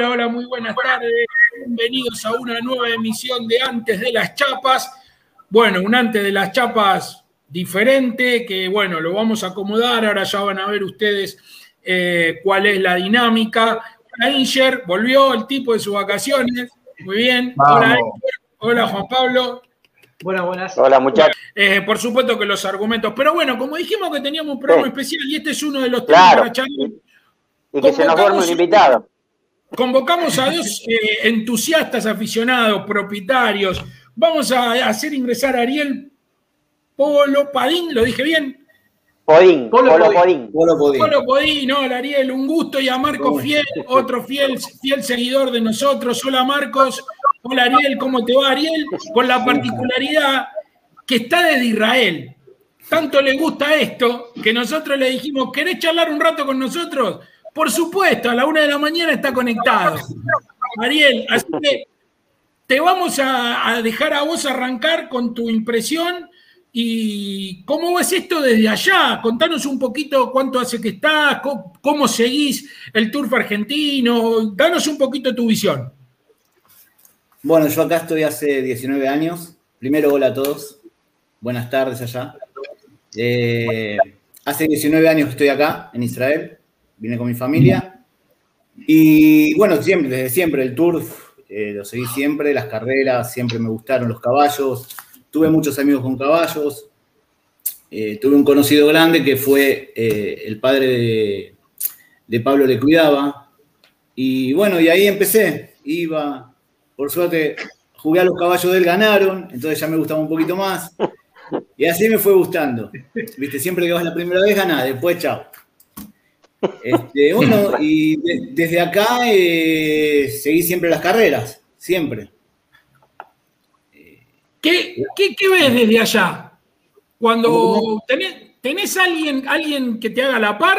Hola, hola, muy buenas tardes. Bienvenidos a una nueva emisión de Antes de las Chapas. Bueno, un Antes de las Chapas diferente, que bueno, lo vamos a acomodar. Ahora ya van a ver ustedes eh, cuál es la dinámica. Hola, Inger, volvió el tipo de sus vacaciones. Muy bien. Hola, Hola, Juan Pablo. Buenas, buenas. Hola, muchachos. Eh, por supuesto que los argumentos. Pero bueno, como dijimos que teníamos un programa especial y este es uno de los temas para charlar. Y que se nos duerme un invitado. Convocamos a dos eh, entusiastas aficionados, propietarios. Vamos a hacer ingresar a Ariel Polo Padín, ¿lo dije bien? Podín, Polo, Podín. Polo Podín. Polo Podín, hola Ariel, un gusto. Y a Marcos Fiel, otro fiel, fiel seguidor de nosotros. Hola Marcos. Hola Ariel, ¿cómo te va Ariel? Con la particularidad que está desde Israel. Tanto le gusta esto que nosotros le dijimos, ¿querés charlar un rato con nosotros? Por supuesto, a la una de la mañana está conectado. Ariel, así que te vamos a, dejar a vos arrancar con tu impresión y cómo ves esto desde allá. Contanos un poquito cuánto hace que estás, cómo, seguís el turf argentino, danos un poquito tu visión. Bueno, yo acá estoy hace 19 años. Primero, hola a todos. Buenas tardes allá. Eh, hace 19 años que estoy acá, en Israel vine con mi familia. Y bueno, siempre, desde siempre el turf, eh, lo seguí siempre, las carreras, siempre me gustaron los caballos. Tuve muchos amigos con caballos. Eh, tuve un conocido grande que fue eh, el padre de, de, Pablo Le Cuidaba. Y bueno, y ahí empecé. Iba, por suerte, jugué a los caballos de él, ganaron, entonces ya me gustaba un poquito más. Y así me fue gustando. Viste, siempre que vas la primera vez, ganás, después chao. Este, bueno, y desde acá eh, seguí siempre las carreras, siempre. ¿Qué, ves desde allá? Cuando tenés, alguien, alguien que te haga la par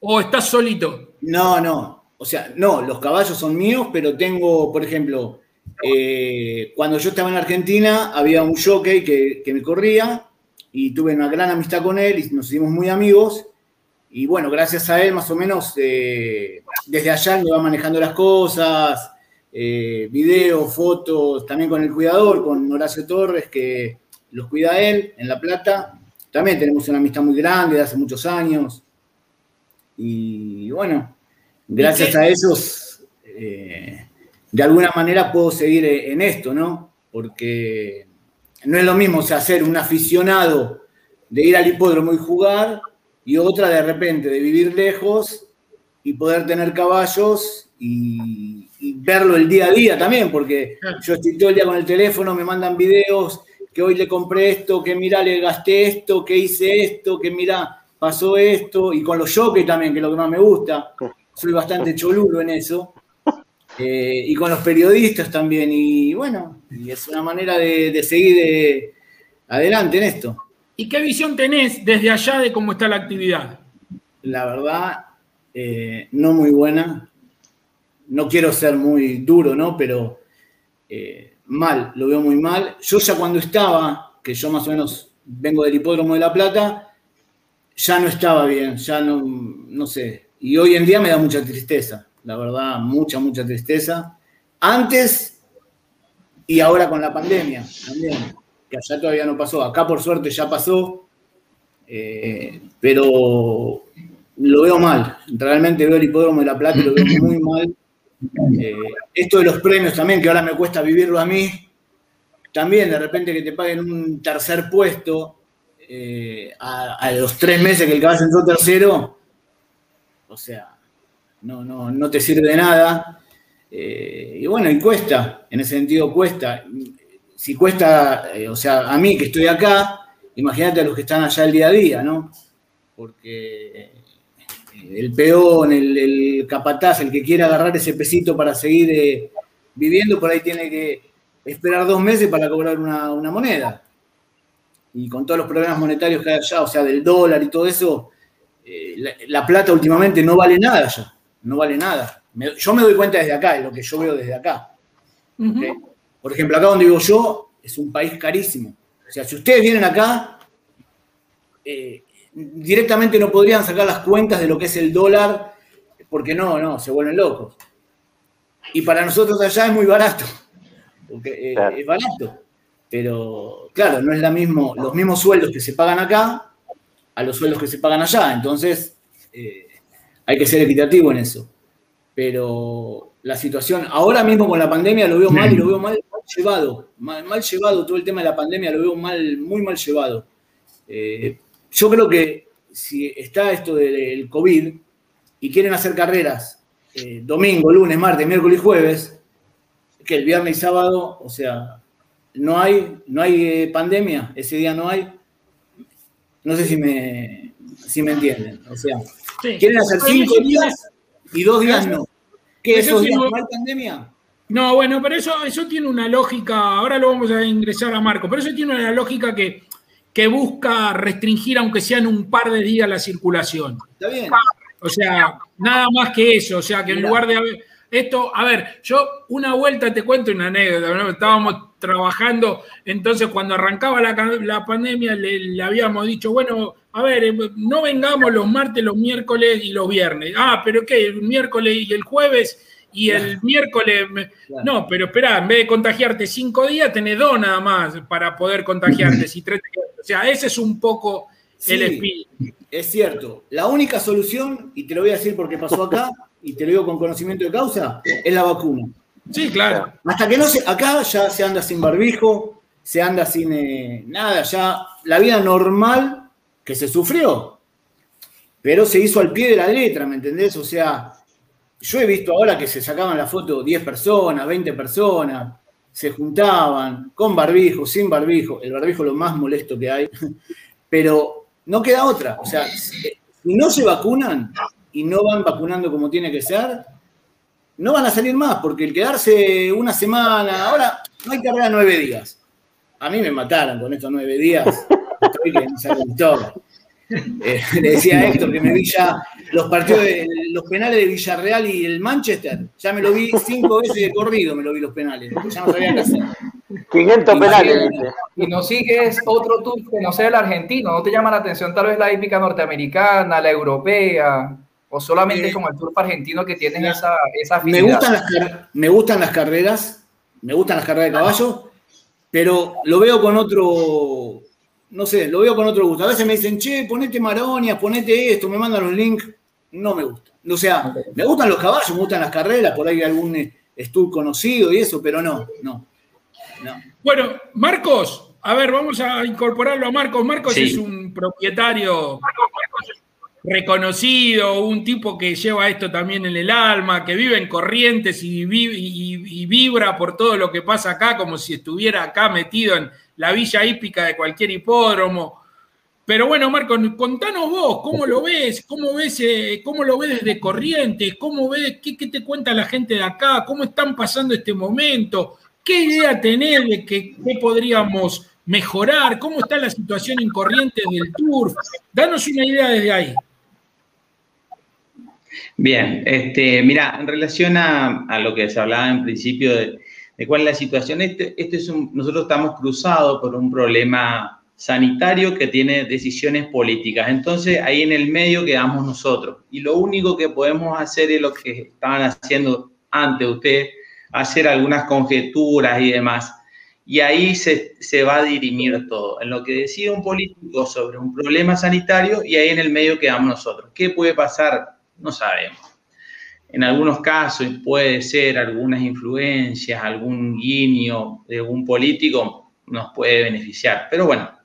o estás solito? No, no. O sea, no, los caballos son míos, pero tengo, por ejemplo, eh, cuando yo estaba en Argentina había un jockey que, que me corría y tuve una gran amistad con él y nos hicimos muy amigos y bueno, gracias a él más o menos eh, desde allá me va manejando las cosas, eh, videos, fotos, también con el cuidador, con Horacio Torres, que los cuida él en La Plata. También tenemos una amistad muy grande de hace muchos años. Y bueno, gracias a ellos, eh, de alguna manera puedo seguir en esto, ¿no? Porque no es lo mismo ser un aficionado de ir al hipódromo y jugar y otra de repente de vivir lejos y poder tener caballos y, verlo el día a día también, porque yo estoy todo el día con el teléfono, me mandan videos, que hoy le compré esto, que mira, le gasté esto, que hice esto, que mira, pasó esto, y con los jockeys también, que es lo que más me gusta, soy bastante cholulo en eso, eh, y con los periodistas también, y bueno, y es una manera de, seguir de, adelante en esto. ¿Y qué visión tenés desde allá de cómo está la actividad? La verdad, eh, no muy buena. No quiero ser muy duro, ¿no? Pero eh, mal, lo veo muy mal. Yo ya cuando estaba, que yo más o menos vengo del hipódromo de La Plata, ya no estaba bien, ya no, no sé. Y hoy en día me da mucha tristeza, la verdad, mucha, mucha tristeza. Antes y ahora con la pandemia también que allá todavía no pasó. Acá por suerte ya pasó, eh, pero lo veo mal. Realmente veo el hipódromo de La Plata y lo veo muy mal. Eh, esto de los premios también, que ahora me cuesta vivirlo a mí, también de repente que te paguen un tercer puesto eh, a, los tres meses que el caballo entró tercero, o sea, no, no, no te sirve de nada. y bueno, y cuesta, en ese sentido cuesta si cuesta, eh, o sea, a mí que estoy acá, imagínate a los que están allá el día a día, ¿no? Porque eh, el peón, el, capataz, el que quiera agarrar ese pesito para seguir eh, viviendo, por ahí tiene que esperar dos meses para cobrar una, moneda. Y con todos los problemas monetarios que hay allá, o sea, del dólar y todo eso, la, plata últimamente no vale nada ya, no vale nada. yo me doy cuenta desde acá, es lo que yo veo desde acá. Por ejemplo, acá donde vivo yo es un país carísimo. O sea, si ustedes vienen acá, eh, directamente no podrían sacar las cuentas de lo que es el dólar, porque no, no, se vuelven locos. y para nosotros allá es muy barato, porque eh, es barato. Pero claro, no es la mismo, los mismos sueldos que se pagan acá a los sueldos que se pagan allá. Entonces, eh, hay que ser equitativo en eso. Pero la situación, ahora mismo con la pandemia lo veo mal y lo veo mal, llevado. Mal, llevado todo el tema de la pandemia, lo veo mal, muy mal llevado. Eh, yo creo que si está esto del COVID y quieren hacer carreras eh, domingo, lunes, martes, miércoles y jueves, que el viernes y sábado, o sea, no hay, no hay eh, pandemia, ese día no hay. No sé si me, si me entienden. O sea, quieren hacer cinco días y dos días no. ¿Qué esos días no hay pandemia? No, bueno, pero eso, eso tiene una lógica, ahora lo vamos a ingresar a Marco, pero eso tiene una lógica que, que busca restringir, aunque sean un par de días, la circulación. Está bien. O sea, nada más que eso, o sea, que en lugar de haber, esto, a ver, yo una vuelta te cuento una anécdota, estábamos trabajando, entonces cuando arrancaba la, pandemia le, habíamos dicho, bueno, a ver, eh, no vengamos los martes, los miércoles y los viernes. Ah, pero ¿qué? El miércoles y el jueves y el miércoles. No, pero espera, en vez de contagiarte cinco días, tenés dos nada más para poder contagiarte. o sea, ese es un poco el espíritu. Es cierto. La única solución, y te lo voy a decir porque pasó acá, y te lo digo con conocimiento de causa, es la vacuna. Sí, claro. Hasta que no se. Acá ya se anda sin barbijo, se anda sin eh, nada, ya la vida normal que se sufrió, pero se hizo al pie de la letra, ¿me entendés? O sea, yo he visto ahora que se sacaban la foto 10 personas, 20 personas, se juntaban con barbijo, sin barbijo, el barbijo lo más molesto que hay, pero no queda otra. O sea, si no se vacunan, y no van vacunando como tiene que ser, no van a salir más, porque el quedarse una semana, ahora no hay carrera nueve días. A mí me mataron con estos nueve días. Estoy que eh, le decía a Héctor que me vi ya los partidos, de, los penales de Villarreal y el Manchester. Ya me lo vi cinco veces de corrido, me lo vi los penales. Ya no sabía qué hacer. 500 penales. Y no sigues otro tour que no sea el argentino. ¿No te llama la atención tal vez la hípica norteamericana, la europea? ¿O solamente eh, como el turf argentino que tienen esa, esa me gustan, las, me gustan las carreras, me gustan las carreras de caballo, pero lo veo con otro, no sé, lo veo con otro gusto. A veces me dicen, che, ponete Maronia, ponete esto, me mandan los links. No me gusta. O sea, me gustan los caballos, me gustan las carreras, por ahí algún estudio conocido y eso, pero no, no, Bueno, Marcos, a ver, vamos a incorporarlo a Marcos. Marcos es un propietario reconocido, un tipo que lleva esto también en el alma, que vive en Corrientes y, vibra por todo lo que pasa acá, como si estuviera acá metido en la villa hípica de cualquier hipódromo. Pero bueno, Marco, contanos vos, ¿cómo lo ves? ¿Cómo ves, eh, cómo lo ves desde Corrientes? ¿Cómo ves, qué, te cuenta la gente de acá? ¿Cómo están pasando este momento? ¿Qué idea tenés de que, qué podríamos mejorar? ¿Cómo está la situación en Corrientes del Turf? Danos una idea desde ahí. Bien, este, mira, en relación a, lo que se hablaba en principio de, cuál es la situación, este, este es un, nosotros estamos cruzados por un problema sanitario que tiene decisiones políticas. Entonces, ahí en el medio quedamos nosotros. Y lo único que podemos hacer es lo que estaban haciendo antes ustedes, hacer algunas conjeturas y demás. Y ahí se, se, va a dirimir todo. En lo que decide un político sobre un problema sanitario y ahí en el medio quedamos nosotros. ¿Qué puede pasar? No sabemos. En algunos casos puede ser algunas influencias, algún guiño de algún político nos puede beneficiar. Pero bueno,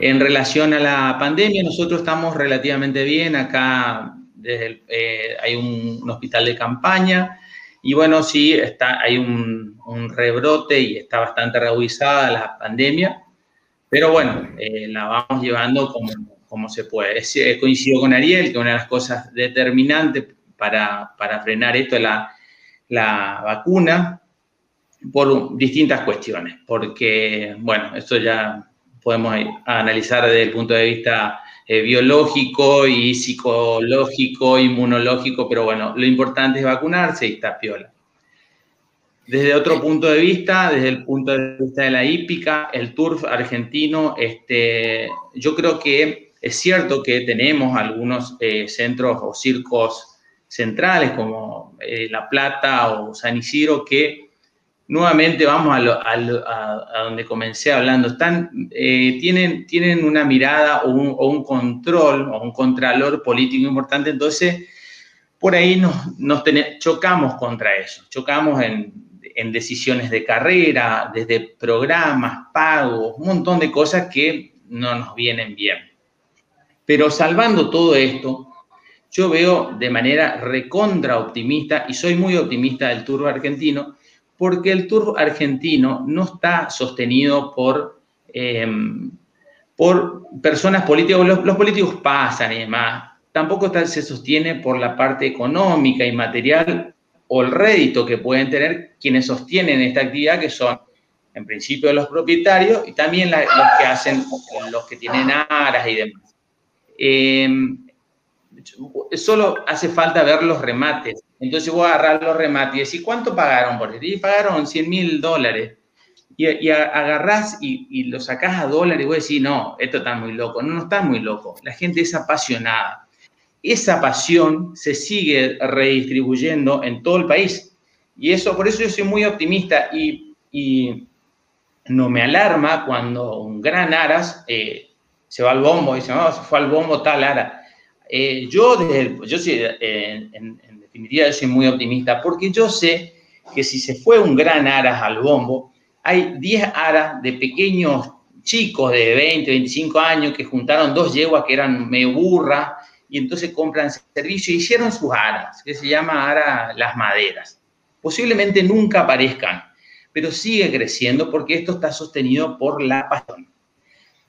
en relación a la pandemia, nosotros estamos relativamente bien. Acá eh, hay un, hospital de campaña y bueno, sí, está, hay un, rebrote y está bastante reducida la pandemia. Pero bueno, eh, la vamos llevando como como se puede. Eh, coincido con Ariel que una de las cosas determinantes para, frenar esto es la, la vacuna por distintas cuestiones, porque, bueno, esto ya podemos analizar desde el punto de vista eh, biológico y psicológico, inmunológico, pero bueno, lo importante es vacunarse y está piola. Desde otro punto de vista, desde el punto de vista de la hípica, el turf argentino, este, yo creo que es cierto que tenemos algunos eh, centros o circos centrales como eh, La Plata o San Isidro que nuevamente vamos a, donde comencé hablando, eh, tienen, tienen una mirada o un, control o un contralor político importante, entonces por ahí nos, chocamos contra eso, chocamos en, en, decisiones de carrera, desde programas, pagos, un montón de cosas que no nos vienen bien. Pero salvando todo esto, yo veo de manera recontra optimista, y soy muy optimista del turbo argentino, porque el tour argentino no está sostenido por, eh, por personas políticas, los, políticos pasan y demás, tampoco se sostiene por la parte económica y material o el rédito que pueden tener quienes sostienen esta actividad, que son en principio los propietarios y también los que hacen, los que tienen aras y demás. Eh, solo hace falta ver los remates. Entonces voy a agarrar los remates y decir, ¿cuánto pagaron por esto? Y pagaron 100 mil dólares. Y, agarrás y, y, lo sacás a dólares y vos decís, no, esto está muy loco. No, no está muy loco. La gente es apasionada. Esa pasión se sigue redistribuyendo en todo el país. Y eso, por eso yo soy muy optimista y, y no me alarma cuando un gran Aras eh, se va al bombo y dice, no, se fue al bombo tal Ara eh, yo, desde yo soy, eh, definitiva, soy muy optimista porque yo sé que si se fue un gran aras al bombo, hay 10 aras de pequeños chicos de 20, 25 años que juntaron dos yeguas que eran medio burras y entonces compran servicio y hicieron sus aras, que se llama ara las maderas. Posiblemente nunca aparezcan, pero sigue creciendo porque esto está sostenido por la pasión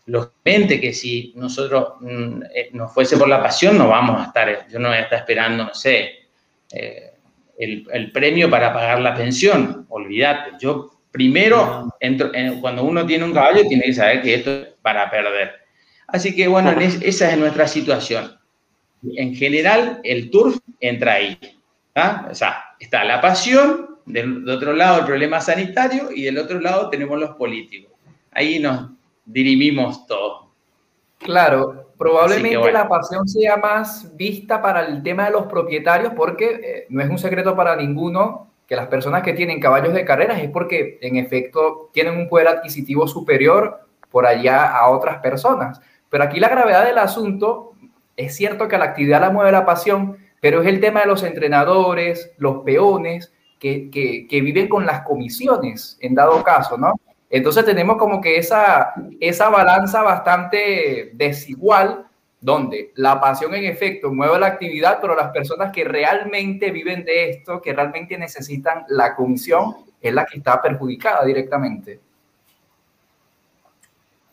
lógicamente que si nosotros mm, eh, nos fuese por la pasión, no vamos a estar, yo no voy a estar esperando, no sé, eh, el, premio para pagar la pensión, olvídate. Yo primero, entro, cuando uno tiene un caballo, tiene que saber que esto es para perder. Así que bueno, esa es nuestra situación. En general, el turf entra ahí. ¿ah? O sea, está la pasión, del, otro lado el problema sanitario y del otro lado tenemos los políticos. Ahí nos, dirimimos todo. Claro, probablemente la pasión sea más vista para el tema de los propietarios porque eh, no es un secreto para ninguno que las personas que tienen caballos de carreras es porque en efecto tienen un poder adquisitivo superior por allá a otras personas. Pero aquí la gravedad del asunto es cierto que la actividad la mueve la pasión, pero es el tema de los entrenadores, los peones, que, que viven con las comisiones, en dado caso, ¿no? Entonces tenemos como que esa, esa balanza bastante desigual, donde la pasión en efecto mueve la actividad, pero las personas que realmente viven de esto, que realmente necesitan la comisión, es la que está perjudicada directamente.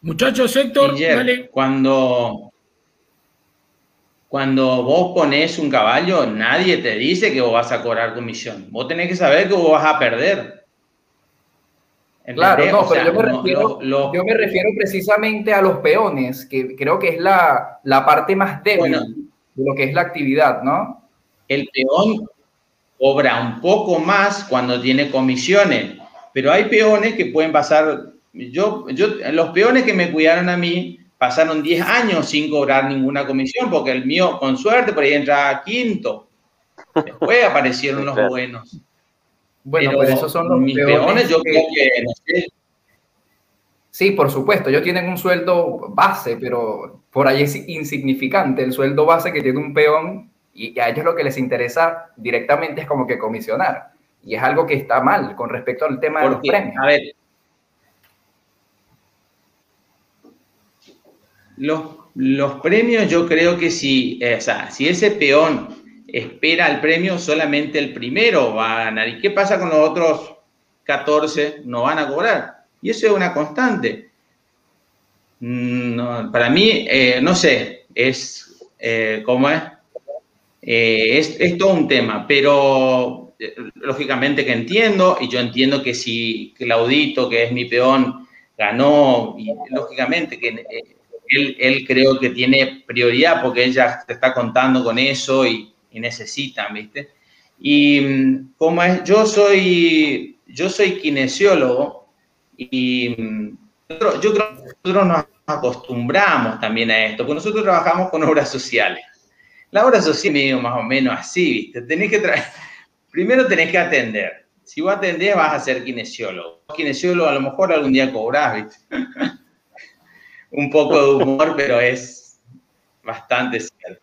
Muchachos, Héctor, cuando, cuando vos pones un caballo, nadie te dice que vos vas a cobrar comisión. Vos tenés que saber que vos vas a perder. Claro, no, pero yo, me refiero, yo me refiero precisamente a los peones, que creo que es la, la parte más débil de lo que es la actividad, ¿no? El peón cobra un poco más cuando tiene comisiones, pero hay peones que pueden pasar, yo, yo, los peones que me cuidaron a mí pasaron 10 años sin cobrar ninguna comisión, porque el mío, con suerte, por ahí entra a quinto. Después aparecieron los buenos. Bueno, pero, pues esos son los mis peones, yo creo que, no sé. Sí, por supuesto, ellos tienen un sueldo base, pero por ahí es insignificante el sueldo base que tiene un peón y a ellos lo que les interesa directamente es como que comisionar. Y es algo que está mal con respecto al tema de los premios. A ver, los, los premios yo creo que si, o sea, si ese peón espera el premio, solamente el primero va a ganar. ¿Y qué pasa con los otros 14? No van a cobrar. Y eso es una constante. Mm, para mí, eh, no sé, es, eh, ¿cómo es? Eh, es? es? todo un tema, pero lógicamente que entiendo, y yo entiendo que si Claudito, que es mi peón, ganó, y lógicamente que él, él creo que tiene prioridad porque ella está contando con eso y, y necesitan, ¿viste? Y mm, como es, yo soy, yo soy kinesiólogo y mm, yo creo que nosotros nos acostumbramos también a esto, porque nosotros trabajamos con obras sociales. La obra social medio más o menos así, ¿viste? Tenés que traer, primero tenés que atender. Si vos atendés vas a ser kinesiólogo. Kinesiólogo a lo mejor algún día cobrás, ¿viste? Un poco de humor, pero es bastante cierto.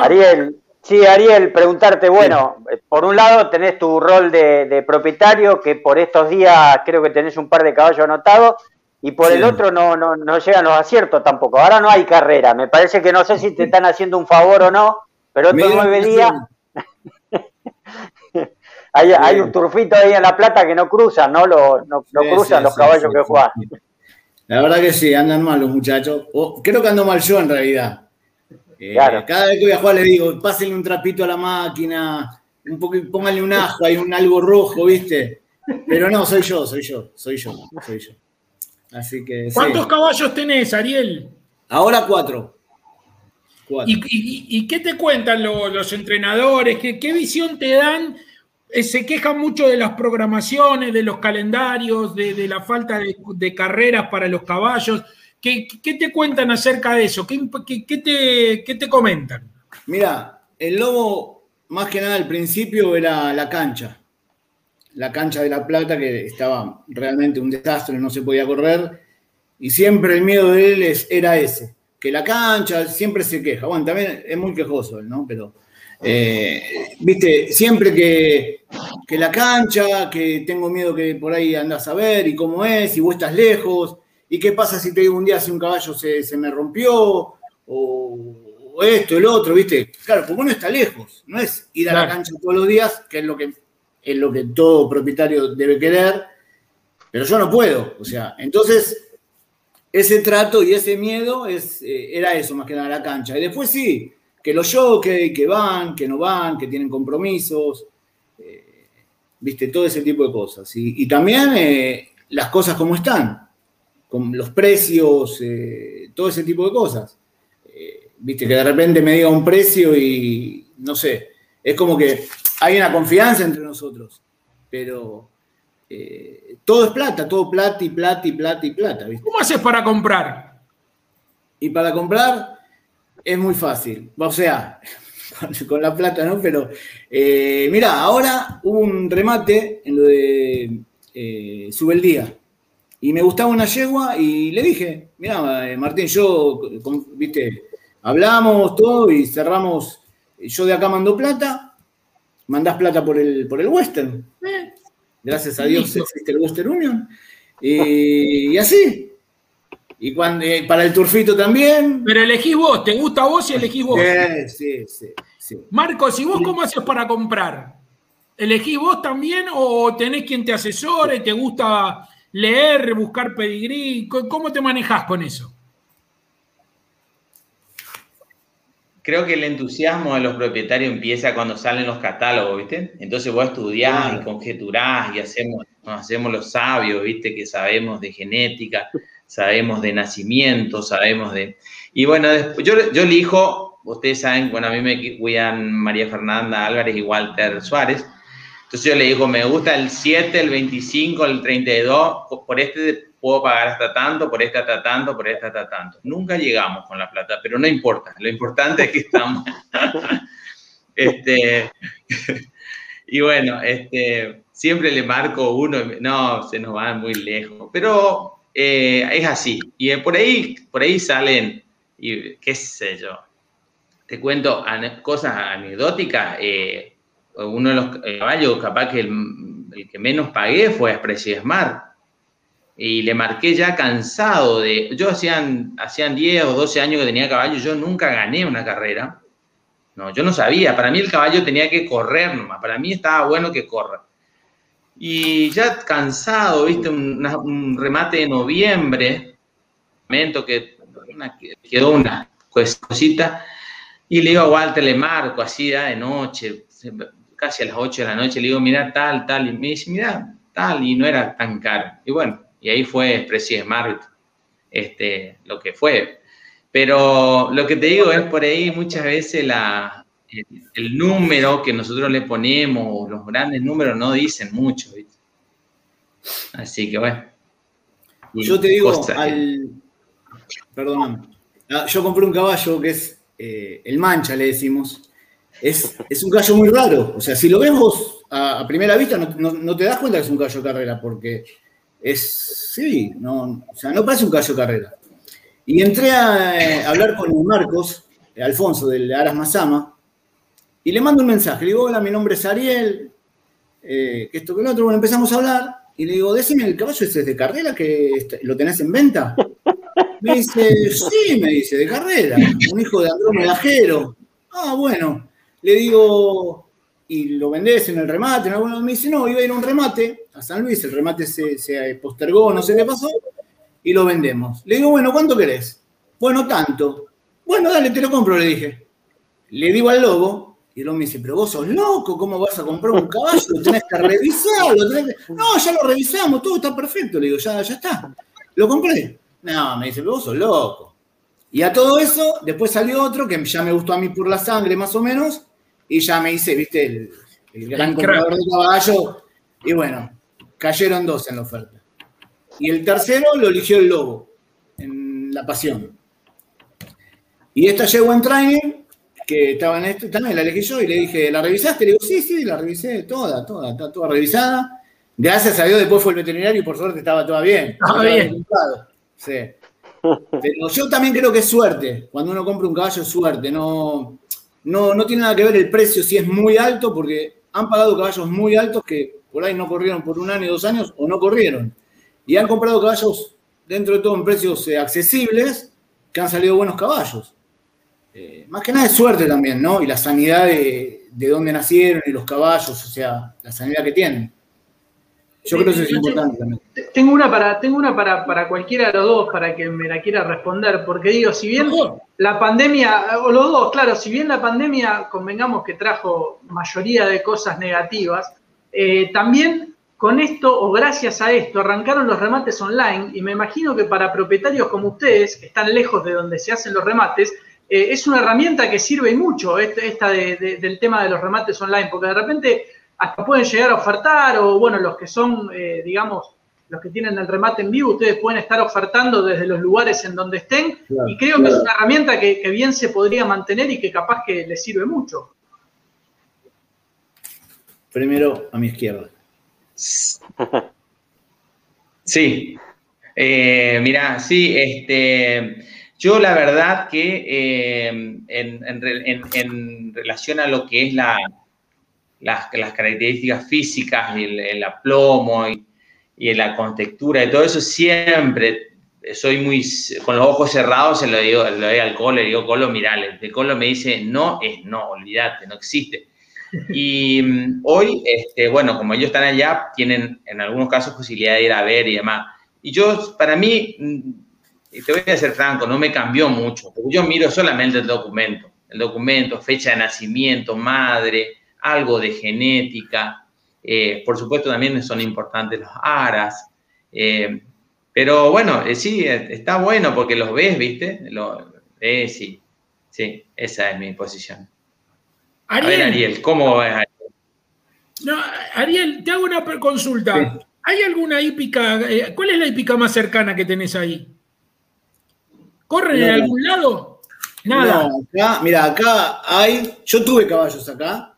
Ariel, sí, Ariel, preguntarte, bueno, por un lado tenés tu rol de, propietario, que por estos días creo que tenés un par de caballos anotados, y por el otro no, no, no llegan los aciertos tampoco. Ahora no hay carrera, me parece que no sé si te están haciendo un favor o no, pero estos nueve días... hay, un turfito ahí en La Plata que no cruzan, ¿no? Lo, no, cruzan los caballos que juegan. La verdad que sí, andan mal los muchachos. creo que ando mal yo en realidad. Eh, cada vez que voy a jugar le digo, pásenle un trapito a la máquina, un poco, pónganle un ajo, hay un algo rojo, ¿viste? Pero no, soy yo, soy yo, soy yo, soy yo. Así que. ¿Cuántos caballos tenés, Ariel? Ahora cuatro. ¿Y, qué te cuentan los, entrenadores? ¿Qué, visión te dan? Eh, se quejan mucho de las programaciones, de los calendarios, de, la falta de, carreras para los caballos. ¿Qué, te cuentan acerca de eso? ¿Qué, te, comentan? Mira, el lobo, más que nada al principio, era la cancha. La cancha de La Plata, que estaba realmente un desastre, no se podía correr. Y siempre el miedo de él era ese que la cancha siempre se queja. Bueno, también es muy quejoso él, ¿no? Pero, eh, viste, siempre que, la cancha, que tengo miedo que por ahí andas a ver y cómo es, y vos estás lejos, y qué pasa si te digo un día si un caballo se, me rompió, o, esto, el otro, viste. Claro, porque uno está lejos, no es ir a la cancha todos los días, que es lo que, es lo que todo propietario debe querer, pero yo no puedo, o sea, entonces ese trato y ese miedo es, eh, era eso más que nada la cancha. Y después sí, que los jockey, que van, que no van, que tienen compromisos, eh, viste, todo ese tipo de cosas. Y, también eh, las cosas como están, con los precios, todo ese tipo de cosas. viste, que de repente me diga un precio y no sé, es como que hay una confianza entre nosotros, pero eh, todo es plata, todo plata y plata y plata y plata. ¿Cómo haces para comprar? Y para comprar es muy fácil. O sea, con la plata, ¿no? Pero eh, mira, ahora hubo un remate en lo de eh, Sube el Día. Y me gustaba una yegua y le dije, mira, Martín, yo, viste, hablamos todo y cerramos. Yo de acá mando plata, mandás plata por el, por el western. Gracias a Dios existe el Western Union. Y, así. Y cuando, eh, para el turfito también. Pero elegís vos, te gusta vos y elegís vos. Sí, sí, sí. Marcos, ¿y vos cómo haces para comprar? ¿Elegís vos también o tenés quien te asesore? ¿Te gusta leer, buscar pedigrí? ¿Cómo te manejás con eso? creo que el entusiasmo de los propietarios empieza cuando salen los catálogos, ¿viste? Entonces vos estudiás y conjeturás y hacemos, nos hacemos los sabios, ¿viste? Que sabemos de genética, sabemos de nacimiento, sabemos de... Y bueno, después, yo, yo elijo, ustedes saben, bueno, a mí me cuidan María Fernanda Álvarez y Walter Suárez, entonces yo le digo, me gusta el 7, el 25, el 32, por este puedo pagar hasta tanto, por esta hasta tanto, por esta hasta tanto. Nunca llegamos con la plata, pero no importa, lo importante es que estamos. este, y bueno, este, siempre le marco uno, no, se nos va muy lejos, pero eh, es así. Y eh, por ahí, por ahí salen, y qué sé yo, te cuento cosas anecdóticas. Eh, uno de los caballos, capaz que el, que menos pagué fue a Smart y le marqué ya cansado de... Yo hacían, hacían 10 o 12 años que tenía caballo, yo nunca gané una carrera. No, yo no sabía, para mí el caballo tenía que correr nomás, para mí estaba bueno que corra. Y ya cansado, viste, un, remate de noviembre, momento que quedó una cosita, y le digo a Walter, le marco así de noche, casi a las 8 de la noche, le digo, mira, tal, tal, y me dice, mira, tal, y no era tan caro. Y bueno, y ahí fue Expressi Smart este, lo que fue. Pero lo que te digo es por ahí muchas veces la, el, número que nosotros le ponemos, los grandes números no dicen mucho. Así que bueno. Yo te digo, al, perdóname, Ah, yo compré un caballo que es eh, el mancha, le decimos. Es, es, un caballo muy raro. O sea, si lo vemos a, primera vista, no, te das cuenta que es un de carrera, porque es, sí, no, o sea, no parece un de carrera. Y entré a, eh, hablar con Marcos, Alfonso, del Aras Mazama, y le mando un mensaje. Le digo, hola, mi nombre es Ariel, eh, esto que lo otro. Bueno, empezamos a hablar, y le digo, decime, ¿el caballo ese es de carrera que lo tenés en venta? Me dice, sí, me dice, de carrera, un hijo de Andrómeda Ajero. Ah, bueno. Le digo, ¿y lo vendés en el remate? En alguno me dice, no, iba a ir a un remate a San Luis, el remate se, postergó, no sé qué pasó, y lo vendemos. Le digo, bueno, ¿cuánto querés? Bueno, tanto. Bueno, dale, te lo compro, le dije. Le digo al lobo, y el lobo me dice, pero vos sos loco, ¿cómo vas a comprar un caballo? Lo tenés que revisar. No, ya lo revisamos, todo está perfecto. Le digo, ya, ya está. Lo compré. No, me dice, pero vos sos loco. Y a todo eso, después salió otro que ya me gustó a mí por la sangre, más o menos, y ya me hice, viste, el, gran comprador de caballo. Y bueno, cayeron dos en la oferta. Y el tercero lo eligió el lobo, en la pasión. Y esta llegó en training, que estaba en esto, también la elegí yo y le dije, ¿la revisaste? Le digo, sí, sí, la revisé toda, toda, está toda revisada. Gracias a Dios después fue el veterinario y por suerte estaba toda bien. Estaba bien. Sí. Pero yo también creo que es suerte. Cuando uno compra un caballo es suerte. No, no, no tiene nada que ver el precio si es muy alto, porque han pagado caballos muy altos que por ahí no corrieron por un año, dos años o no corrieron. Y han comprado caballos dentro de todo en precios eh, accesibles que han salido buenos caballos. Eh, más que nada es suerte también, ¿no? Y la sanidad de, de dónde nacieron y los caballos, o sea, la sanidad que tienen. Yo creo que eso es importante también. Tengo una, para, tengo una para, para cualquiera de los dos, para que me la quiera responder, porque digo, si bien la pandemia, o los dos, claro, si bien la pandemia, convengamos que trajo mayoría de cosas negativas, eh, también con esto o gracias a esto arrancaron los remates online y me imagino que para propietarios como ustedes, que están lejos de donde se hacen los remates, eh, es una herramienta que sirve mucho este, esta del tema de los remates online, porque de repente hasta pueden llegar a ofertar o bueno, los que son, eh, digamos, los que tienen el remate en vivo, ustedes pueden estar ofertando desde los lugares en donde estén y creo que es una herramienta que, bien se podría mantener y que capaz que les sirve mucho. Primero a mi izquierda. Sí, eh, mira, sí, este, yo la verdad que eh, en, relación a lo que es la, las, características físicas, y el, aplomo y, la contextura y todo eso, siempre soy muy, con los ojos cerrados se lo digo, lo digo al colo, le digo, colo, mirá, el colo me dice, no es no, olvídate, no existe. Y mm, hoy, este, bueno, como ellos están allá, tienen en algunos casos posibilidad de ir a ver y demás. Y yo, para mí, mm, te voy a ser franco, no me cambió mucho, porque yo miro solamente el documento, el documento, fecha de nacimiento, madre, algo de genética. Eh, por supuesto, también son importantes los aras. Eh, pero bueno, eh, sí, está bueno porque los ves, ¿viste? Lo, sí, sí, esa es mi posición. Ariel, Ariel, ¿cómo ves, Ariel? No, Ariel, te hago una consulta. ¿Hay alguna hípica? ¿Cuál es la hípica más cercana que tenés ahí? ¿Corren en algún lado? Nada. mira, acá hay. Yo tuve caballos acá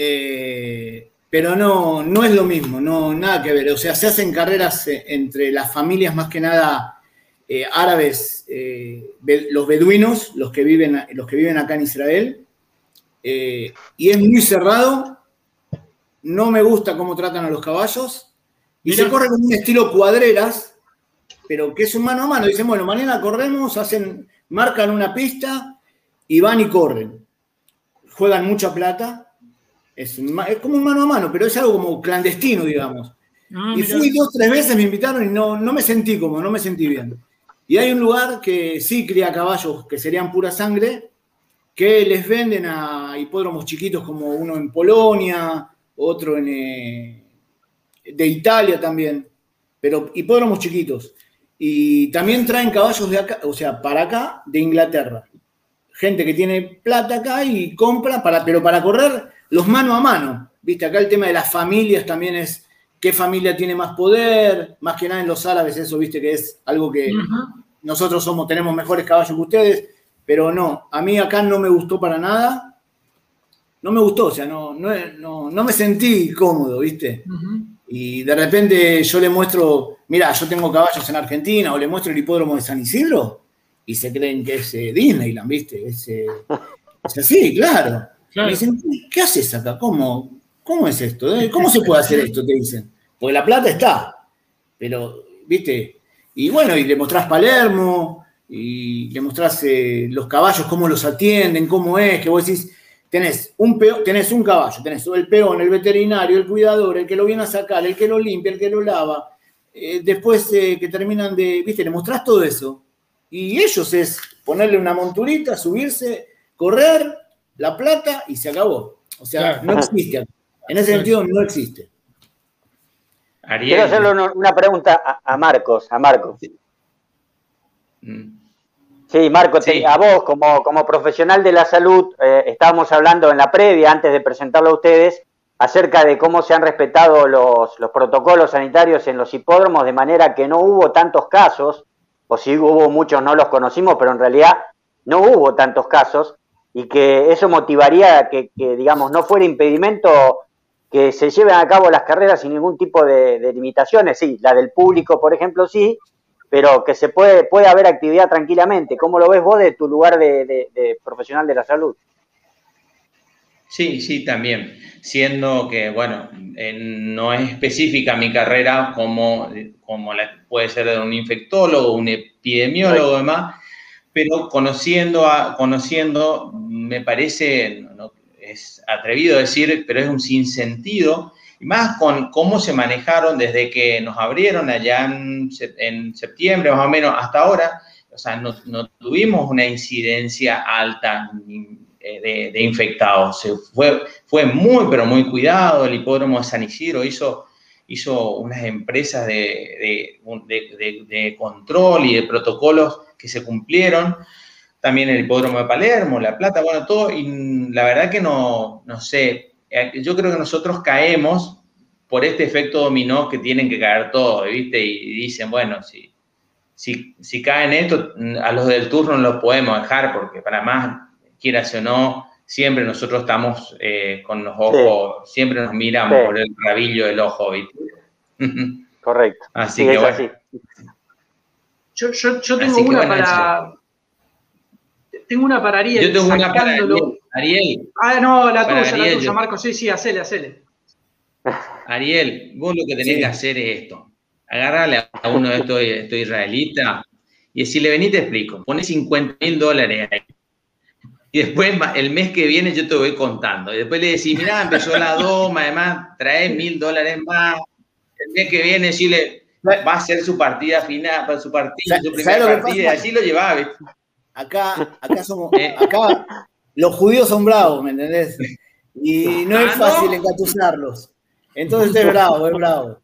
eh, pero no, no es lo mismo, no, nada que ver. O sea, se hacen carreras eh, entre las familias más que nada eh, árabes, los beduinos, los que, viven, los que viven acá en Israel, y es muy cerrado. No me gusta cómo tratan a los caballos. Y se corre con un estilo cuadreras, pero que es un mano a mano. Dicen, bueno, mañana corremos, hacen, marcan una pista y van y corren. Juegan mucha plata, es, como un mano a mano, pero es algo como clandestino, digamos. Ah, y fui dos, tres veces, me invitaron y no, no me sentí como, no me sentí bien. Y hay un lugar que sí cría caballos que serían pura sangre, que les venden a hipódromos chiquitos como uno en Polonia, otro en, eh, de Italia también, pero hipódromos chiquitos. Y también traen caballos de acá, o sea, para acá, de Inglaterra. Gente que tiene plata acá y compra, para, pero para correr los mano a mano. Viste, acá el tema de las familias también es qué familia tiene más poder, más que nada en los árabes, eso, viste, que es algo que, nosotros somos, tenemos mejores caballos que ustedes, pero no, a mí acá no me gustó para nada. No me gustó, o sea, no, no, no, me sentí cómodo, ¿viste? Y de repente yo le muestro, mira, yo tengo caballos en Argentina, o le muestro el hipódromo de San Isidro, y se creen que es eh, Disneyland, ¿viste? Es, eh, es así, claro. Me dicen, ¿qué haces acá? ¿Cómo, cómo es esto? Eh? ¿Cómo se puede hacer esto? Te dicen. Porque la plata está. Pero, ¿viste? Y bueno, y le mostrás Palermo, y le mostrás los caballos, cómo los atienden, cómo es, que vos decís, tenés un, tenés un caballo, tenés el peón, el veterinario, el cuidador, el que lo viene a sacar, el que lo limpia, el que lo lava. después que terminan de, ¿viste? Le mostrás todo eso y ellos es ponerle una monturita, subirse, correr, la plata y se acabó. O sea, no existe. En ese sentido, no existe. Quiero hacerle una pregunta a, Marcos. A Marcos. Sí, mm. Marcos, a vos como, como profesional de la salud, eh, estábamos hablando en la previa, antes de presentarlo a ustedes, acerca de cómo se han respetado los, los protocolos sanitarios en los hipódromos, de manera que no hubo tantos casos o si hubo muchos no los conocimos, pero en realidad no hubo tantos casos y que eso motivaría a que, digamos, no fuera impedimento que se lleven a cabo las carreras sin ningún tipo de, limitaciones. Sí, la del público, por ejemplo, sí, pero que se puede, puede haber actividad tranquilamente. ¿Cómo lo ves vos de tu lugar de profesional de la salud? Sí, sí, también. Siendo que, bueno, no es específica mi carrera como, como puede ser de un infectólogo, un epidemiólogo, y demás, pero conociendo, conociendo me parece, es atrevido decir, pero es un sinsentido, y más con cómo se manejaron desde que nos abrieron allá en, en septiembre, más o menos, hasta ahora. O sea, no, no tuvimos una incidencia alta, eh, de, infectados. fue, fue muy, pero muy cuidado. El hipódromo de San Isidro hizo, hizo unas empresas de, de, control y de protocolos que se cumplieron. También el hipódromo de Palermo, La Plata, bueno, todo. Y la verdad que no, no sé, eh, yo creo que nosotros caemos por este efecto dominó que tienen que caer todos, ¿viste? Y dicen, bueno, si, si, si caen esto, a los del turno no los podemos dejar porque para más quieras o no, siempre nosotros estamos eh, con los ojos, siempre nos miramos por el rabillo del ojo, ¿viste? Correcto. Así que bueno. Yo, yo, tengo una para. Tengo una para Ariel. Yo tengo una para Ariel. Ah, no, la tuya, la tuya, Marco. Sí, sí, hacele, hacele. Ariel, vos lo que tenés que hacer es esto. Agarrarle a uno de estos, estos israelitas y decirle, vení te explico. Poné 50 mil dólares ahí y después el mes que viene yo te voy contando. Y después le decís, mira, empezó la doma, además trae mil dólares más. El mes que viene Chile va a ser su partida final, su partida, su primera partida, y así lo llevaba. Acá, acá somos, eh. acá los judíos son bravos, ¿me entendés? Y no es ah, fácil encatusarlos. Entonces es bravo, es bravo.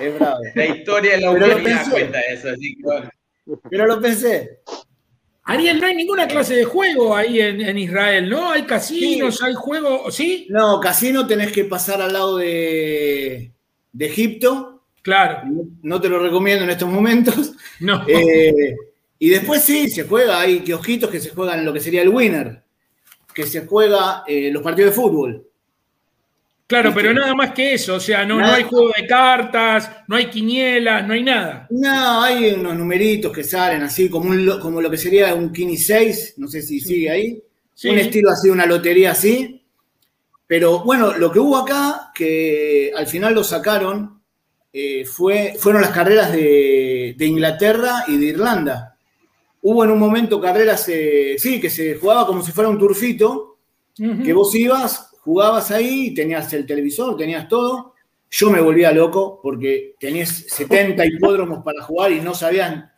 Es bravo. La historia de la humanidad cuenta eso, así que bueno. Pero lo pensé. Ariel, no hay ninguna clase de juego ahí en, Israel, ¿no? Hay casinos, hay juegos, ¿sí? No, casino tenés que pasar al lado de, Egipto. Claro. No, te lo recomiendo en estos momentos. No. Eh, y después sí, se juega, hay kiosquitos que se juegan lo que sería el winner, que se juega eh, los partidos de fútbol. Claro, pero nada más que eso, o sea, no, hay juego de cartas, no hay quinielas, no hay nada. No, hay unos numeritos que salen así, como, un, como lo que sería un Kini 6, no sé si sigue ahí. Un estilo así, una lotería así. Pero bueno, lo que hubo acá, que al final lo sacaron, eh, fue, fueron las carreras de, Inglaterra y de Irlanda. Hubo en un momento carreras, eh, sí, que se jugaba como si fuera un turfito, que vos ibas, jugabas ahí, tenías el televisor, tenías todo. Yo me volvía loco porque tenías 70 hipódromos para jugar y no sabían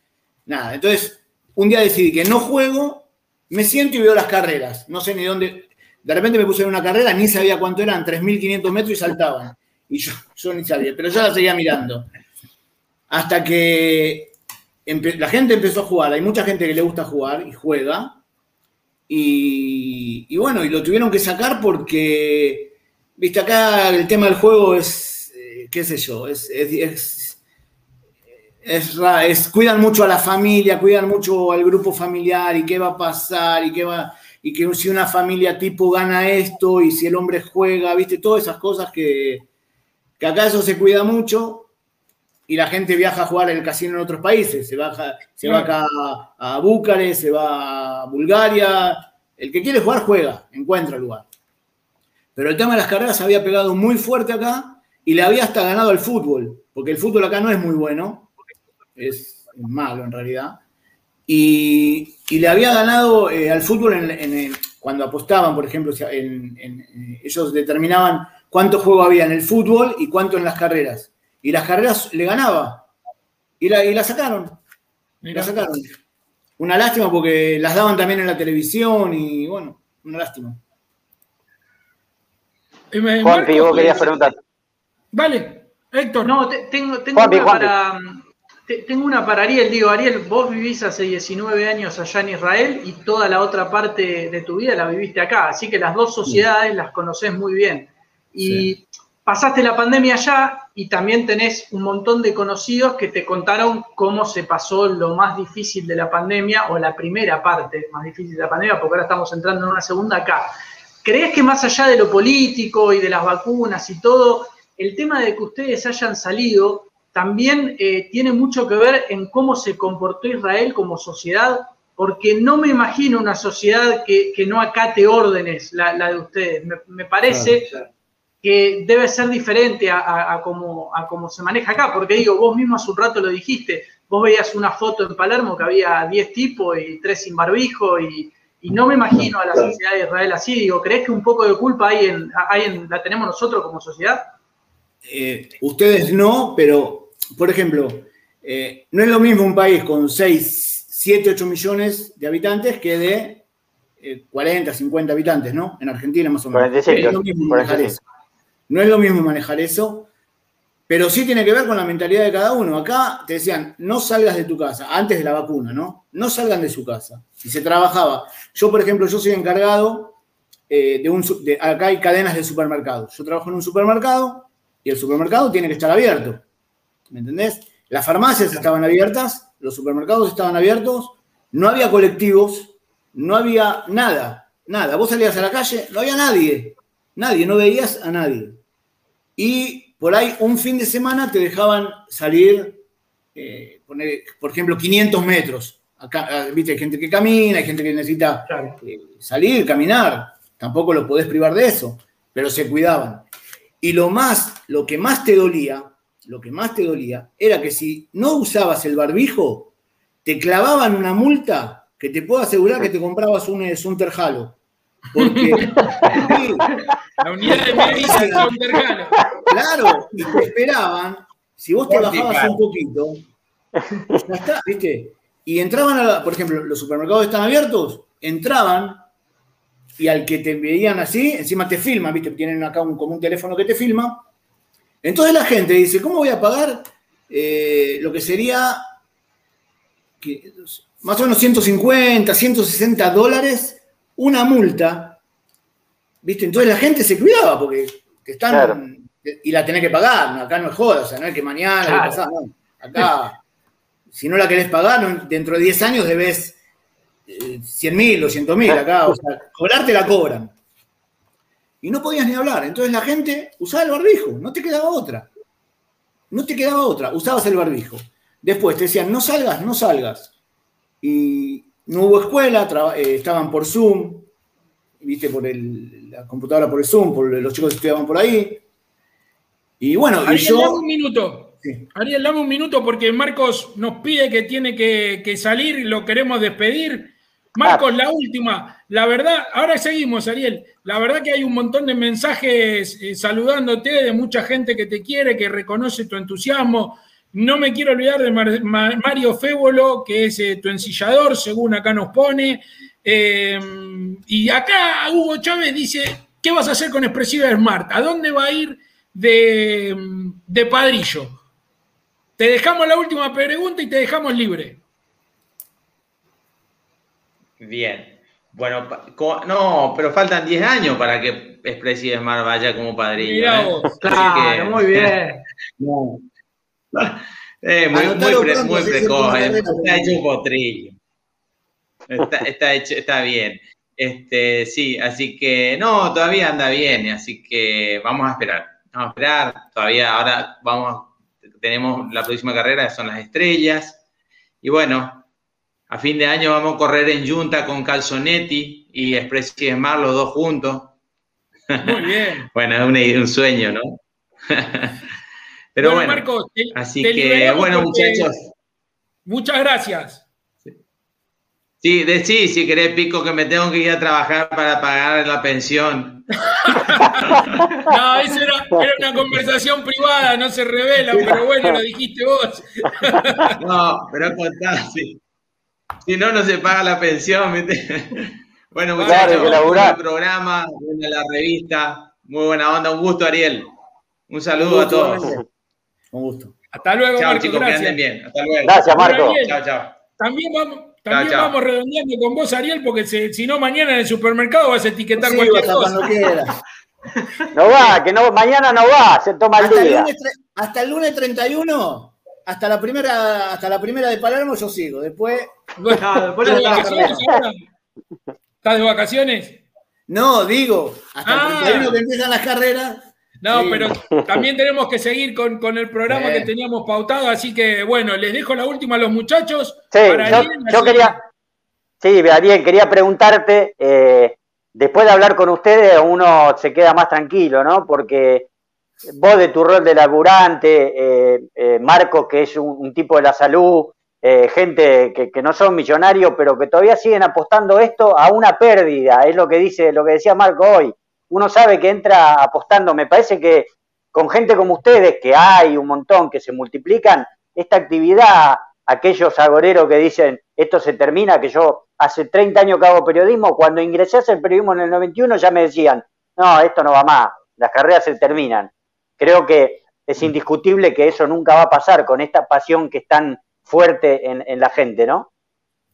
nada. Entonces, un día decidí que no juego, me siento y veo las carreras. No sé ni dónde. De repente me puse en una carrera, ni sabía cuánto eran, 3.500 metros y saltaban. Y yo, yo ni sabía, pero yo la seguía mirando. Hasta que la gente empezó a jugar. Hay mucha gente que le gusta jugar y juega. Y, bueno, y lo tuvieron que sacar porque, viste, acá el tema del juego es, eh, qué sé yo, es, es, es, es, cuidan mucho a la familia, cuidan mucho al grupo familiar y qué va a pasar y qué va y que si una familia tipo gana esto y si el hombre juega, viste, todas esas cosas que, que acá eso se cuida mucho y la gente viaja a jugar en el casino en otros países, se, baja, se va acá a Búcares, se va a Bulgaria, el que quiere jugar juega, encuentra el lugar. Pero el tema de las carreras había pegado muy fuerte acá y le había hasta ganado al fútbol, porque el fútbol acá no es muy bueno, es malo en realidad. Y, le había ganado eh, al fútbol en, cuando apostaban, por ejemplo, ellos determinaban cuánto juego había en el fútbol y cuánto en las carreras. Y las carreras le ganaba. Y la, y la sacaron. La sacaron. Una lástima porque las daban también en la televisión y bueno, una lástima. Juanpi, vos querías preguntar. Vale, Héctor. No, tengo, tengo una para tengo una para Ariel, digo, Ariel, vos vivís hace 19 años allá en Israel y toda la otra parte de tu vida la viviste acá, así que las dos sociedades las conoces muy bien. Y pasaste la pandemia allá y también tenés un montón de conocidos que te contaron cómo se pasó lo más difícil de la pandemia o la primera parte más difícil de la pandemia, porque ahora estamos entrando en una segunda acá. ¿Crees que más allá de lo político y de las vacunas y todo, el tema de que ustedes hayan salido también eh, tiene mucho que ver en cómo se comportó Israel como sociedad, porque no me imagino una sociedad que, no acate órdenes, la, de ustedes. Me, parece que debe ser diferente a, cómo, a cómo se maneja acá, porque digo, vos mismo hace un rato lo dijiste, vos veías una foto en Palermo que había 10 tipos y 3 sin barbijo y, no me imagino a la sociedad de Israel así. Digo, ¿crees que un poco de culpa hay en, hay la tenemos nosotros como sociedad? Eh, ustedes no, pero por ejemplo, eh, no es lo mismo un país con 6, 7, 8 millones de habitantes que de 40, eh, 50 habitantes, ¿no? En Argentina más o menos. no, es lo mismo. No es lo mismo manejar eso, pero sí tiene que ver con la mentalidad de cada uno. Acá te decían, no salgas de tu casa, antes de la vacuna, ¿no? No salgan de su casa. Y se trabajaba. Yo, por ejemplo, yo soy encargado eh, de un... acá hay cadenas de supermercados. Yo trabajo en un supermercado y el supermercado tiene que estar abierto. ¿me entendés? Las farmacias estaban abiertas, los supermercados estaban abiertos, no había colectivos, no había nada, nada. Vos salías a la calle, no había nadie, nadie, no veías a nadie. Y por ahí un fin de semana te dejaban salir, eh, por ejemplo, 500 metros. Acá, ah, viste, hay gente que camina, hay gente que necesita eh, salir, caminar. Tampoco lo podés privar de eso, pero se cuidaban. Y lo más, lo que más te dolía lo que más te dolía era que si no usabas el barbijo, te clavaban una multa que te puedo asegurar que te comprabas un, eh, un terjalo. Porque la unidad de medida es un. Claro, y te esperaban, si vos te bajabas un poquito, ya está, ¿viste? Y entraban, a por ejemplo, los supermercados están abiertos, entraban y al que te veían así, encima te filman, ¿viste? Tienen acá un, como un teléfono que te filma, entonces la gente dice, ¿cómo voy a pagar eh, lo que sería más o menos 150, 160 dólares una multa? ¿Viste? Entonces la gente se cuidaba porque están... Y la tenés que pagar, acá no es joda, o sea, no es que mañana, Acá, si no la querés pagar, dentro de 10 años debes 100 mil, 200 mil acá, o sea, cobrarte la cobran y no podías ni hablar. Entonces la gente usaba el barbijo, no te quedaba otra. No te quedaba otra, usabas el barbijo. Después te decían, no salgas, no salgas. Y no hubo escuela, eh, estaban por Zoom, viste, por la computadora por el Zoom, por los chicos estudiaban por ahí. Y bueno, Ariel, y yo... Dame un minuto. Ariel, dame un minuto porque Marcos nos pide que tiene que, que salir y lo queremos despedir. Marcos, ah. la última. La verdad, ahora seguimos, Ariel. La verdad que hay un montón de mensajes eh, saludándote, de mucha gente que te quiere, que reconoce tu entusiasmo. No me quiero olvidar de Mario Fébolo, que es eh, tu ensillador, según acá nos pone. Eh, y acá Hugo Chávez dice, ¿qué vas a hacer con Expresiva Smart? ¿A dónde va a ir de, de padrillo? Te dejamos la última pregunta y te dejamos libre. Bien. Bueno, no, pero faltan 10 años para que Expresi Smart vaya como padrino. ¿eh? Claro, muy bien. Eh, muy, muy, precoz, eh. está hecho un potrillo. Está, hecho, está bien. Este, sí, así que no, todavía anda bien, así que vamos a esperar. Vamos a esperar, todavía ahora vamos, tenemos la próxima carrera, son las estrellas. Y bueno, a fin de año vamos a correr en Junta con Calzonetti y Express y Smart, los dos juntos. Muy bien. bueno, es un, sueño, ¿no? Pero bueno, así que, bueno, muchachos. Muchas gracias. Sí, de, sí, si querés, Pico, que me tengo que ir a trabajar para pagar la pensión. no, eso era, una conversación privada, no se revela, pero bueno, lo dijiste vos. no, pero contá, sí. Si no, no se paga la pensión. Bueno, muchachos, buen programa, buena la revista, muy buena onda, un gusto, Ariel. Un saludo a todos. Un gusto. Hasta luego, chao, chicos, que anden bien. Hasta luego. Gracias, Marco. Chao, chao. También vamos, también vamos redondeando con vos, Ariel, porque si, no, mañana en el supermercado vas a etiquetar cualquier cosa. No va, que no, mañana no va, se toma el día. hasta el lunes 31, hasta la primera, hasta la primera de Palermo yo sigo. Después. ¿Estás de vacaciones? No, digo, hasta el 31 ah. que empiezan las carreras, no, pero también tenemos que seguir con, el programa que teníamos pautado, así que bueno, les dejo la última a los muchachos. Sí, yo, quería, sí, Ariel, quería preguntarte, eh, después de hablar con ustedes uno se queda más tranquilo, ¿no? Porque vos de tu rol de laburante, eh, eh, Marco, que es un, tipo de la salud, gente que, que, no son millonarios, pero que todavía siguen apostando esto a una pérdida, es lo que dice, lo que decía Marco hoy uno sabe que entra apostando. Me parece que con gente como ustedes, que hay un montón, que se multiplican, esta actividad, aquellos agoreros que dicen esto se termina, que yo hace 30 años que hago periodismo, cuando ingresé a hacer periodismo en el 91 ya me decían, no, esto no va más, las carreras se terminan. Creo que es indiscutible que eso nunca va a pasar con esta pasión que es tan fuerte en, en la gente, ¿no?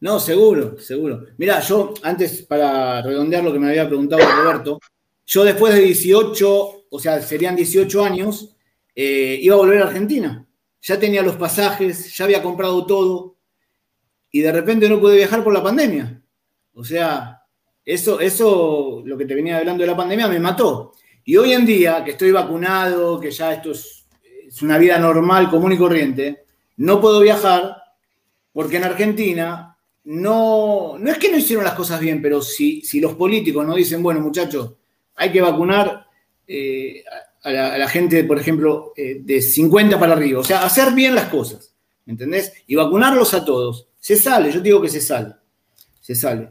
No, seguro, seguro. Mira, yo antes, para redondear lo que me había preguntado Roberto, yo después de 18, o sea, serían 18 años, eh, iba a volver a Argentina. Ya tenía los pasajes, ya había comprado todo y de repente no pude viajar por la pandemia. O sea, eso, eso, lo que te venía hablando de la pandemia, me mató. Y hoy en día, que estoy vacunado, que ya esto es, una vida normal, común y corriente, no puedo viajar porque en Argentina no, no es que no hicieron las cosas bien, pero si, si los políticos no dicen, bueno, muchachos, hay que vacunar eh, a, la, gente, por ejemplo, eh, de 50 para arriba. O sea, hacer bien las cosas, ¿entendés? Y vacunarlos a todos. Se sale, yo digo que se sale. Se sale.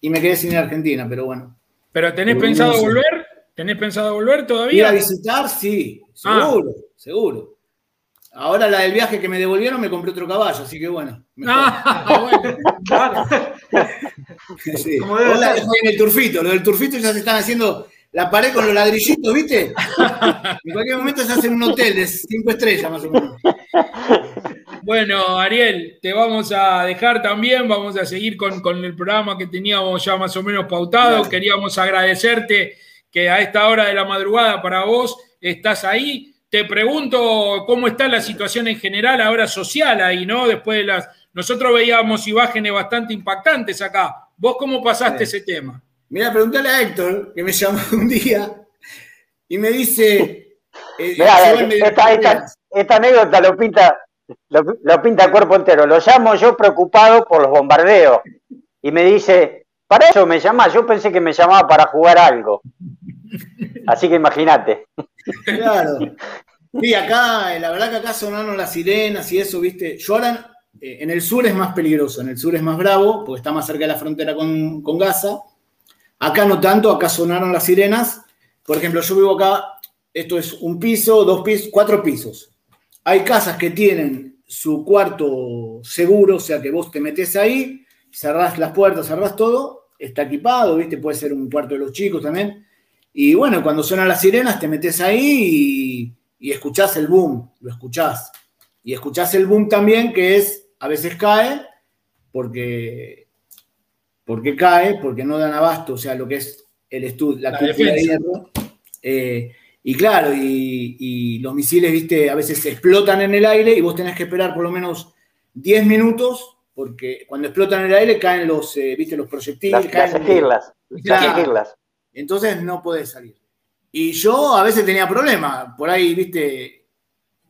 Y me quedé sin ir a Argentina, pero bueno. ¿Pero tenés pensado volver? ¿Tenés pensado volver todavía? Ir a visitar, sí, ah. seguro, seguro. Ahora la del viaje que me devolvieron me compré otro caballo, así que bueno. Ah, bueno, claro. Sí. en el turfito. Lo del turfito ya se están haciendo la pared con los ladrillitos, ¿viste? En cualquier momento se hacen un hotel de cinco estrellas más o menos. Bueno, Ariel, te vamos a dejar también, vamos a seguir con, el programa que teníamos ya más o menos pautado. Queríamos agradecerte que a esta hora de la madrugada para vos estás ahí. Te pregunto cómo está la situación en general ahora social ahí, ¿no? Después de las... Nosotros veíamos imágenes bastante impactantes acá. ¿Vos cómo pasaste ese tema? Mira, preguntale a Héctor, que me llamó un día y me dice. Eh, esta, anécdota lo pinta, lo, pinta cuerpo entero. Lo llamo yo preocupado por los bombardeos. Y me dice, para eso me llama, yo pensé que me llamaba para jugar algo. Así que imagínate. Claro. Sí, acá, la verdad que acá sonaron las sirenas y eso, viste. Yo ahora, eh, en el sur es más peligroso, en el sur es más bravo, porque está más cerca de la frontera con, con Gaza Acá no tanto, acá sonaron las sirenas. Por ejemplo, yo vivo acá, esto es un piso, dos pisos, cuatro pisos. Hay casas que tienen su cuarto seguro, o sea que vos te metes ahí, cerrás las puertas, cerrás todo, está equipado, ¿viste? Puede ser un cuarto de los chicos también. Y bueno, cuando suenan las sirenas, te metes ahí y, y escuchás el boom, lo escuchás. Y escuchás el boom también, que es, a veces cae, porque ¿Por cae? Porque no dan abasto, o sea, lo que es el estudio, la, la de hierro. Eh, Y claro, y, los misiles, viste, a veces explotan en el aire y vos tenés que esperar por lo menos 10 minutos, porque cuando explotan en el aire caen los, eh, viste, los proyectiles. Las, caen, las, Entonces no podés salir. Y yo a veces tenía problemas, por ahí, viste,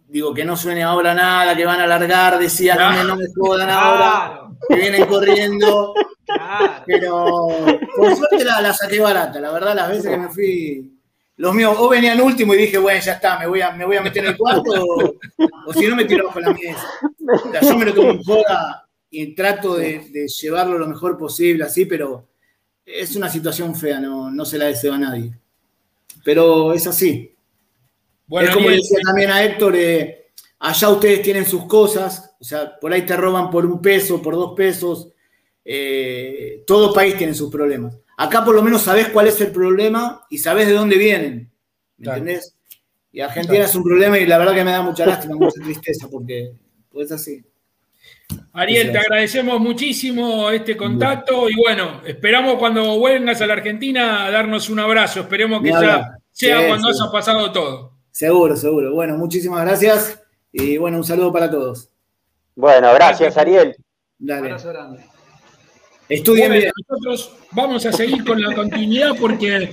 digo que no suene ahora nada, que van a alargar, decía, no, me, no me jodan ahora, que vienen corriendo. Pero por suerte la, la, saqué barata, la verdad, las veces que me fui los míos o venían último y dije, bueno, ya está, me voy a, me voy a meter en el cuarto o, si no me tiro bajo la mesa. yo me lo tomo en joda y trato de, llevarlo lo mejor posible, así, pero es una situación fea, no, no se la deseo a nadie. Pero es así. Bueno, es como le decía también a Héctor, eh, allá ustedes tienen sus cosas, o sea, por ahí te roban por un peso, por dos pesos, eh, todo país tiene sus problemas. Acá por lo menos sabes cuál es el problema y sabes de dónde vienen. ¿Me entendés? Y Argentina es un problema y la verdad que me da mucha lástima, mucha tristeza, porque es así. Ariel, te agradecemos muchísimo este contacto y bueno, esperamos cuando vuelvas a la Argentina a darnos un abrazo. Esperemos que ya sea cuando haya pasado todo. Seguro, seguro. Bueno, muchísimas gracias y bueno, un saludo para todos. Bueno, gracias, Ariel. Dale. Un abrazo grande. Estudien bien. Nosotros vamos a seguir con la continuidad porque